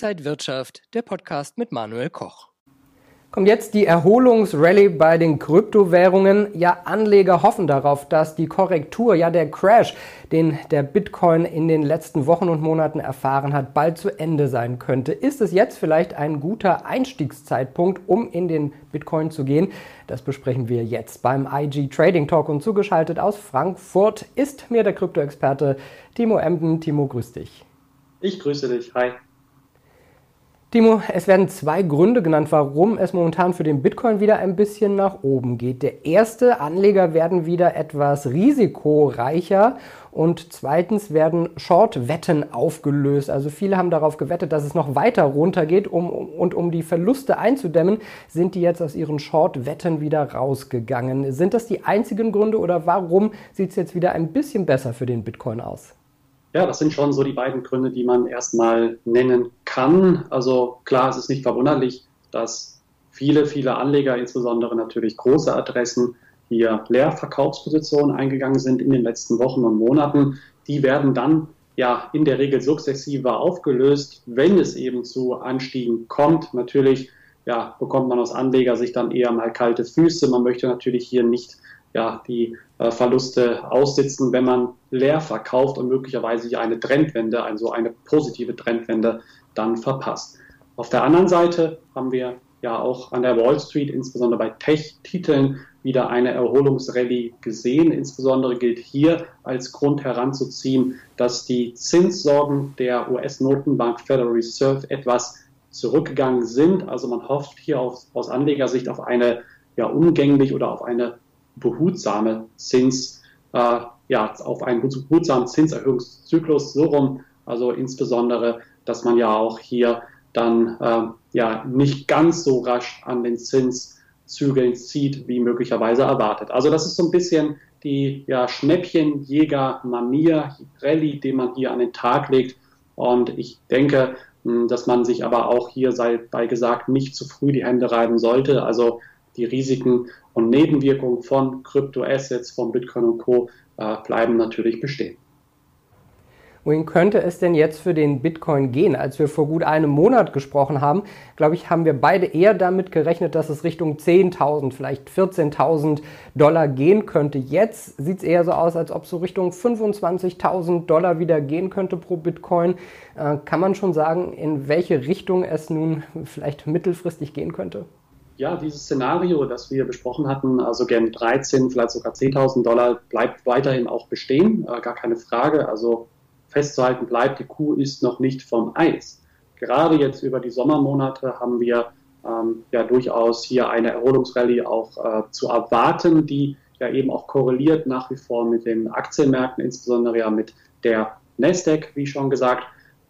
Inside Wirtschaft, der Podcast mit Manuel Koch. Kommt jetzt die Erholungsrallye bei den Kryptowährungen. Ja, Anleger hoffen darauf, dass die Korrektur, ja der Crash, den der Bitcoin in den letzten Wochen und Monaten erfahren hat, bald zu Ende sein könnte. Ist es jetzt vielleicht ein guter Einstiegszeitpunkt, um in den Bitcoin zu gehen? Das besprechen wir jetzt beim IG Trading Talk und zugeschaltet aus Frankfurt ist mir der Kryptoexperte Timo Emden. Timo, grüß dich. Ich grüße dich. Hi. Timo, es werden zwei Gründe genannt, warum es momentan für den Bitcoin wieder ein bisschen nach oben geht. Der erste, Anleger werden wieder etwas risikoreicher und zweitens werden Short-Wetten aufgelöst. Also viele haben darauf gewettet, dass es noch weiter runtergeht um, und um die Verluste einzudämmen, sind die jetzt aus ihren Short-Wetten wieder rausgegangen. Sind das die einzigen Gründe oder warum sieht es jetzt wieder ein bisschen besser für den Bitcoin aus? Ja, das sind schon so die beiden Gründe, die man erstmal nennen kann. Also klar, es ist nicht verwunderlich, dass viele, viele Anleger, insbesondere natürlich große Adressen, hier Leerverkaufspositionen eingegangen sind in den letzten Wochen und Monaten. Die werden dann ja in der Regel sukzessiver aufgelöst, wenn es eben zu Anstiegen kommt. Natürlich ja, bekommt man aus Anlegersicht dann eher mal kalte Füße. Man möchte natürlich hier nicht ja, die äh, Verluste aussitzen, wenn man leer verkauft und möglicherweise eine Trendwende, also eine positive Trendwende dann verpasst. Auf der anderen Seite haben wir ja auch an der Wall Street, insbesondere bei Tech-Titeln, wieder eine Erholungsrallye gesehen. Insbesondere gilt hier als Grund heranzuziehen, dass die Zinssorgen der US-Notenbank Federal Reserve etwas zurückgegangen sind. Also man hofft hier auf, aus Anlegersicht auf eine ja, umgänglich oder auf eine behutsame Zins, äh, ja, auf einen behutsamen Zinserhöhungszyklus so rum. Also insbesondere, dass man ja auch hier dann äh, ja nicht ganz so rasch an den Zinszügeln zieht, wie möglicherweise erwartet. Also das ist so ein bisschen die ja, Schnäppchenjäger-Manier, Rallye, die man hier an den Tag legt. Und ich denke, dass man sich aber auch hier sei bei gesagt nicht zu früh die Hände reiben sollte. Also die Risiken und Nebenwirkungen von Kryptoassets, von Bitcoin und Co. Äh, bleiben natürlich bestehen. Wohin könnte es denn jetzt für den Bitcoin gehen? Als wir vor gut einem Monat gesprochen haben, glaube ich, haben wir beide eher damit gerechnet, dass es Richtung 10.000, vielleicht 14.000 Dollar gehen könnte. Jetzt sieht es eher so aus, als ob es so Richtung 25.000 Dollar wieder gehen könnte pro Bitcoin. Äh, kann man schon sagen, in welche Richtung es nun vielleicht mittelfristig gehen könnte? Ja, dieses Szenario, das wir besprochen hatten, also gern 13, vielleicht sogar 10.000 Dollar, bleibt weiterhin auch bestehen, äh, gar keine Frage. Also festzuhalten bleibt, die Kuh ist noch nicht vom Eis. Gerade jetzt über die Sommermonate haben wir ähm, ja durchaus hier eine Erholungsrallye auch äh, zu erwarten, die ja eben auch korreliert nach wie vor mit den Aktienmärkten, insbesondere ja mit der Nasdaq, wie schon gesagt.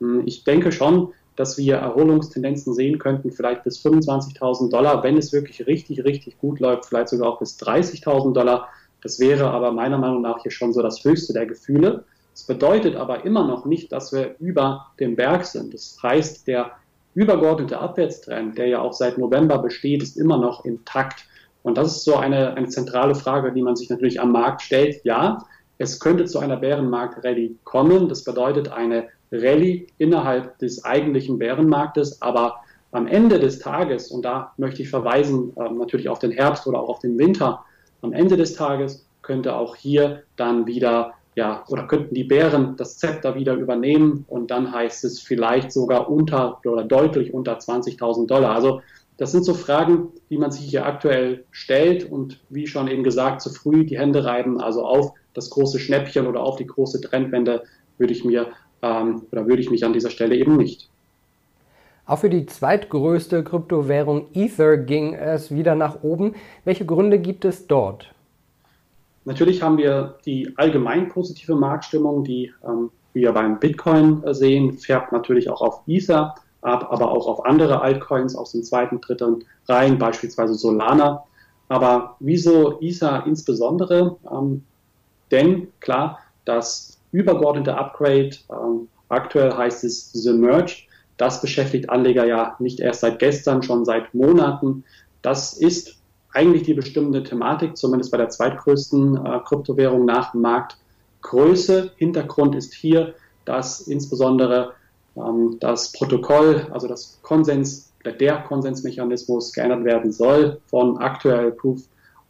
Hm, ich denke schon, dass wir Erholungstendenzen sehen könnten, vielleicht bis 25.000 Dollar, wenn es wirklich richtig, richtig gut läuft, vielleicht sogar auch bis 30.000 Dollar. Das wäre aber meiner Meinung nach hier schon so das höchste der Gefühle. Das bedeutet aber immer noch nicht, dass wir über dem Berg sind. Das heißt, der übergeordnete Abwärtstrend, der ja auch seit November besteht, ist immer noch intakt. Und das ist so eine, eine zentrale Frage, die man sich natürlich am Markt stellt. Ja, es könnte zu einer Bärenmarkt-Rallye kommen. Das bedeutet eine Rallye innerhalb des eigentlichen Bärenmarktes, aber am Ende des Tages, und da möchte ich verweisen äh, natürlich auf den Herbst oder auch auf den Winter, am Ende des Tages könnte auch hier dann wieder, ja, oder könnten die Bären das Zepter wieder übernehmen. Und dann heißt es vielleicht sogar unter oder deutlich unter 20.000 Dollar. Also das sind so Fragen, die man sich hier aktuell stellt. Und wie schon eben gesagt, zu früh die Hände reiben, also auf das große Schnäppchen oder auf die große Trendwende würde ich mir ähm, oder würde ich mich an dieser Stelle eben nicht. Auch für die zweitgrößte Kryptowährung Ether ging es wieder nach oben. Welche Gründe gibt es dort? Natürlich haben wir die allgemein positive Marktstimmung, die ähm, wir beim Bitcoin sehen, färbt natürlich auch auf Ether ab, aber auch auf andere Altcoins aus den zweiten, dritten Reihen, beispielsweise Solana. Aber wieso Ether insbesondere? Ähm, denn klar, das übergeordnete Upgrade. Ähm, aktuell heißt es The Merge. Das beschäftigt Anleger ja nicht erst seit gestern, schon seit Monaten. Das ist eigentlich die bestimmte Thematik, zumindest bei der zweitgrößten äh, Kryptowährung nach Marktgröße. Hintergrund ist hier, dass insbesondere ähm, das Protokoll, also das Konsens, der Konsensmechanismus geändert werden soll von aktuell Proof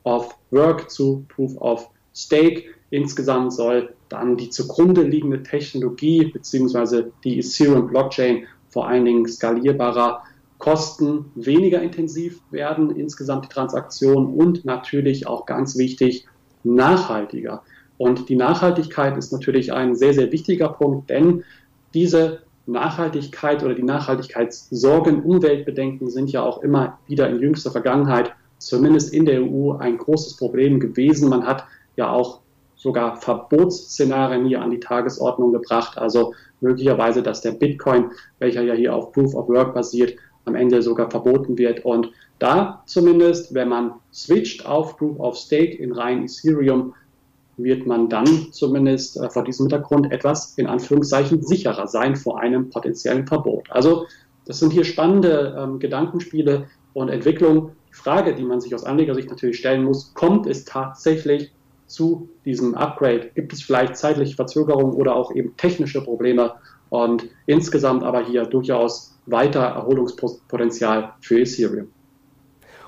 of Work zu Proof of Stake. Insgesamt soll dann die zugrunde liegende Technologie bzw. die Ethereum Blockchain vor allen Dingen skalierbarer Kosten weniger intensiv werden, insgesamt die Transaktion und natürlich auch ganz wichtig, nachhaltiger. Und die Nachhaltigkeit ist natürlich ein sehr, sehr wichtiger Punkt, denn diese Nachhaltigkeit oder die Nachhaltigkeitssorgen, Umweltbedenken sind ja auch immer wieder in jüngster Vergangenheit, zumindest in der EU, ein großes Problem gewesen. Man hat ja auch sogar Verbotsszenarien hier an die Tagesordnung gebracht. Also möglicherweise, dass der Bitcoin, welcher ja hier auf Proof of Work basiert, am Ende sogar verboten wird. Und da zumindest, wenn man switcht auf Proof of Stake in rein Ethereum, wird man dann zumindest äh, vor diesem Hintergrund etwas in Anführungszeichen sicherer sein vor einem potenziellen Verbot. Also das sind hier spannende ähm, Gedankenspiele und Entwicklungen. Die Frage, die man sich aus Anlegersicht natürlich stellen muss, kommt es tatsächlich zu diesem Upgrade? Gibt es vielleicht zeitliche Verzögerungen oder auch eben technische Probleme? Und insgesamt aber hier durchaus weiter Erholungspotenzial für Ethereum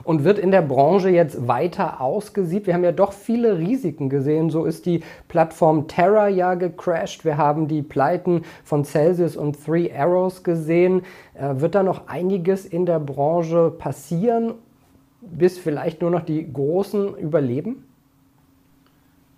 und wird in der Branche jetzt weiter ausgesiebt. Wir haben ja doch viele Risiken gesehen. So ist die Plattform Terra ja gecrashed. Wir haben die Pleiten von Celsius und Three Arrows gesehen. Äh, wird da noch einiges in der Branche passieren, bis vielleicht nur noch die Großen überleben?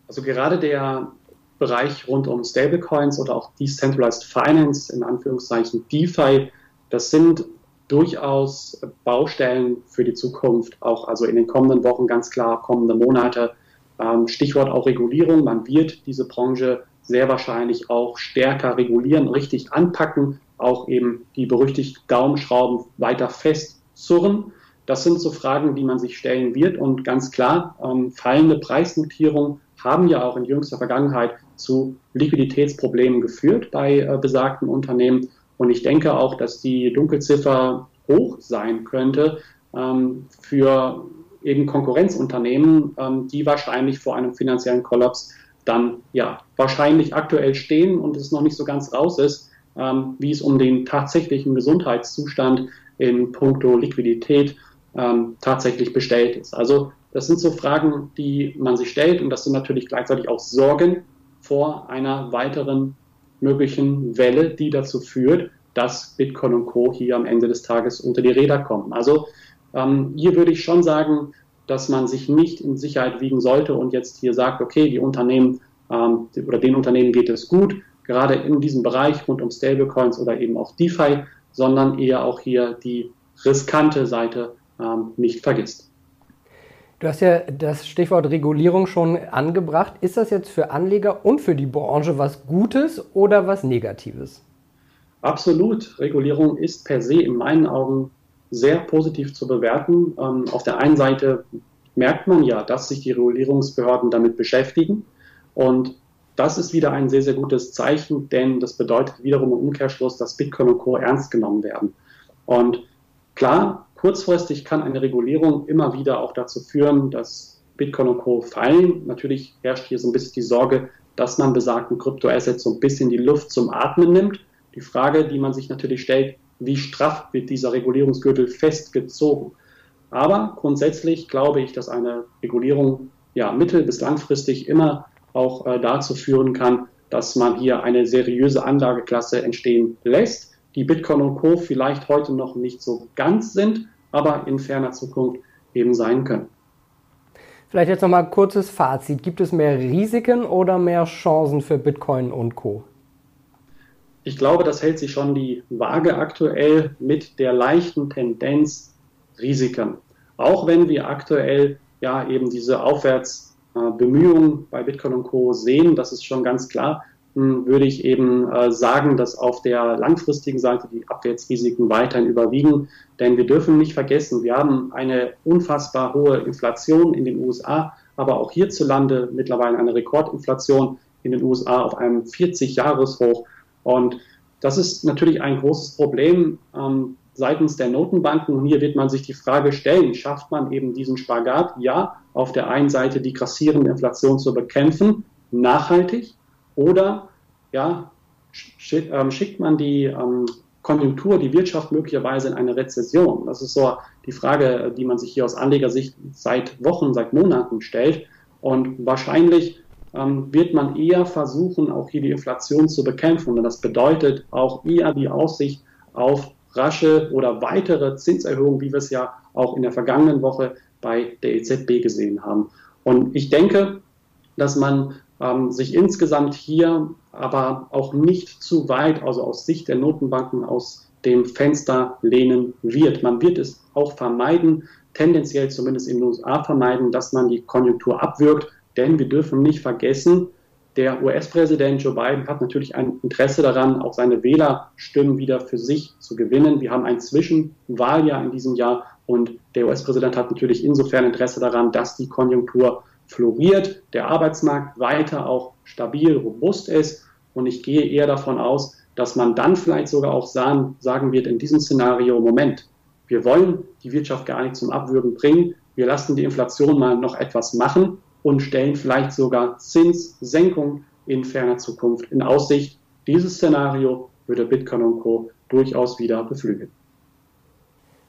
Also gerade der Bereich rund um Stablecoins oder auch Decentralized Finance, in Anführungszeichen DeFi, das sind durchaus Baustellen für die Zukunft, auch also in den kommenden Wochen ganz klar, kommende Monate. Ähm, Stichwort auch Regulierung. Man wird diese Branche sehr wahrscheinlich auch stärker regulieren, richtig anpacken, auch eben die berüchtigten Daumenschrauben weiter festzurren. Das sind so Fragen, die man sich stellen wird. Und ganz klar, ähm, fallende Preisnotierungen haben ja auch in jüngster Vergangenheit zu Liquiditätsproblemen geführt bei äh, besagten Unternehmen. Und ich denke auch, dass die Dunkelziffer hoch sein könnte ähm, für eben Konkurrenzunternehmen, ähm, die wahrscheinlich vor einem finanziellen Kollaps dann ja wahrscheinlich aktuell stehen und es noch nicht so ganz raus ist, ähm, wie es um den tatsächlichen Gesundheitszustand in puncto Liquidität ähm, tatsächlich bestellt ist. Also das sind so Fragen, die man sich stellt und das sind natürlich gleichzeitig auch Sorgen vor einer weiteren möglichen Welle, die dazu führt, dass Bitcoin und Co. hier am Ende des Tages unter die Räder kommen. Also ähm, hier würde ich schon sagen, dass man sich nicht in Sicherheit wiegen sollte und jetzt hier sagt, okay, die Unternehmen ähm, oder den Unternehmen geht es gut, gerade in diesem Bereich rund um Stablecoins oder eben auch DeFi, sondern eher auch hier die riskante Seite ähm, nicht vergisst. Du hast ja das Stichwort Regulierung schon angebracht. Ist das jetzt für Anleger und für die Branche was Gutes oder was Negatives? Absolut. Regulierung ist per se in meinen Augen sehr positiv zu bewerten. Ähm, auf der einen Seite merkt man ja, dass sich die Regulierungsbehörden damit beschäftigen. Und das ist wieder ein sehr, sehr gutes Zeichen, denn das bedeutet wiederum im Umkehrschluss, dass Bitcoin und Co. ernst genommen werden. Und klar, Kurzfristig kann eine Regulierung immer wieder auch dazu führen, dass Bitcoin und Co. fallen. Natürlich herrscht hier so ein bisschen die Sorge, dass man besagten Kryptoassets so ein bisschen die Luft zum Atmen nimmt. Die Frage, die man sich natürlich stellt, wie straff wird dieser Regulierungsgürtel festgezogen? Aber grundsätzlich glaube ich, dass eine Regulierung ja mittel- bis langfristig immer auch äh, dazu führen kann, dass man hier eine seriöse Anlageklasse entstehen lässt die Bitcoin und Co. vielleicht heute noch nicht so ganz sind, aber in ferner Zukunft eben sein können. Vielleicht jetzt nochmal kurzes Fazit. Gibt es mehr Risiken oder mehr Chancen für Bitcoin und Co? Ich glaube, das hält sich schon die Waage aktuell mit der leichten Tendenz Risiken. Auch wenn wir aktuell ja eben diese Aufwärtsbemühungen bei Bitcoin und Co. sehen, das ist schon ganz klar würde ich eben äh, sagen, dass auf der langfristigen Seite die Abwärtsrisiken weiterhin überwiegen. Denn wir dürfen nicht vergessen, wir haben eine unfassbar hohe Inflation in den USA, aber auch hierzulande mittlerweile eine Rekordinflation in den USA auf einem 40-Jahres-Hoch. Und das ist natürlich ein großes Problem ähm, seitens der Notenbanken. Und hier wird man sich die Frage stellen, schafft man eben diesen Spagat? Ja, auf der einen Seite die grassierende Inflation zu bekämpfen, nachhaltig, oder ja, ähm, schickt man die ähm, Konjunktur, die Wirtschaft möglicherweise in eine Rezession? Das ist so die Frage, die man sich hier aus Anlegersicht seit Wochen, seit Monaten stellt. Und wahrscheinlich ähm, wird man eher versuchen, auch hier die Inflation zu bekämpfen. Und das bedeutet auch eher die Aussicht auf rasche oder weitere Zinserhöhungen, wie wir es ja auch in der vergangenen Woche bei der EZB gesehen haben. Und ich denke, dass man ähm, sich insgesamt hier aber auch nicht zu weit, also aus Sicht der Notenbanken, aus dem Fenster lehnen wird. Man wird es auch vermeiden, tendenziell zumindest in den USA vermeiden, dass man die Konjunktur abwirkt, denn wir dürfen nicht vergessen, der US-Präsident Joe Biden hat natürlich ein Interesse daran, auch seine Wählerstimmen wieder für sich zu gewinnen. Wir haben ein Zwischenwahljahr in diesem Jahr und der US-Präsident hat natürlich insofern Interesse daran, dass die Konjunktur floriert, der Arbeitsmarkt weiter auch stabil, robust ist. Und ich gehe eher davon aus, dass man dann vielleicht sogar auch sagen, sagen wird in diesem Szenario, Moment, wir wollen die Wirtschaft gar nicht zum Abwürgen bringen, wir lassen die Inflation mal noch etwas machen und stellen vielleicht sogar Zinssenkung in ferner Zukunft in Aussicht. Dieses Szenario würde Bitcoin und Co. durchaus wieder beflügeln.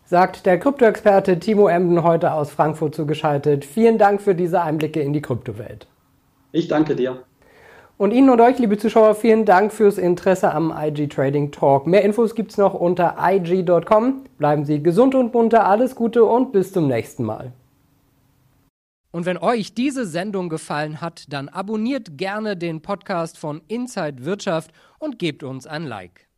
Sagt der Kryptoexperte Timo Emden heute aus Frankfurt zugeschaltet. Vielen Dank für diese Einblicke in die Kryptowelt. Ich danke dir. Und Ihnen und euch, liebe Zuschauer, vielen Dank fürs Interesse am IG Trading Talk. Mehr Infos gibt es noch unter IG.com. Bleiben Sie gesund und munter, alles Gute und bis zum nächsten Mal. Und wenn euch diese Sendung gefallen hat, dann abonniert gerne den Podcast von Inside Wirtschaft und gebt uns ein Like.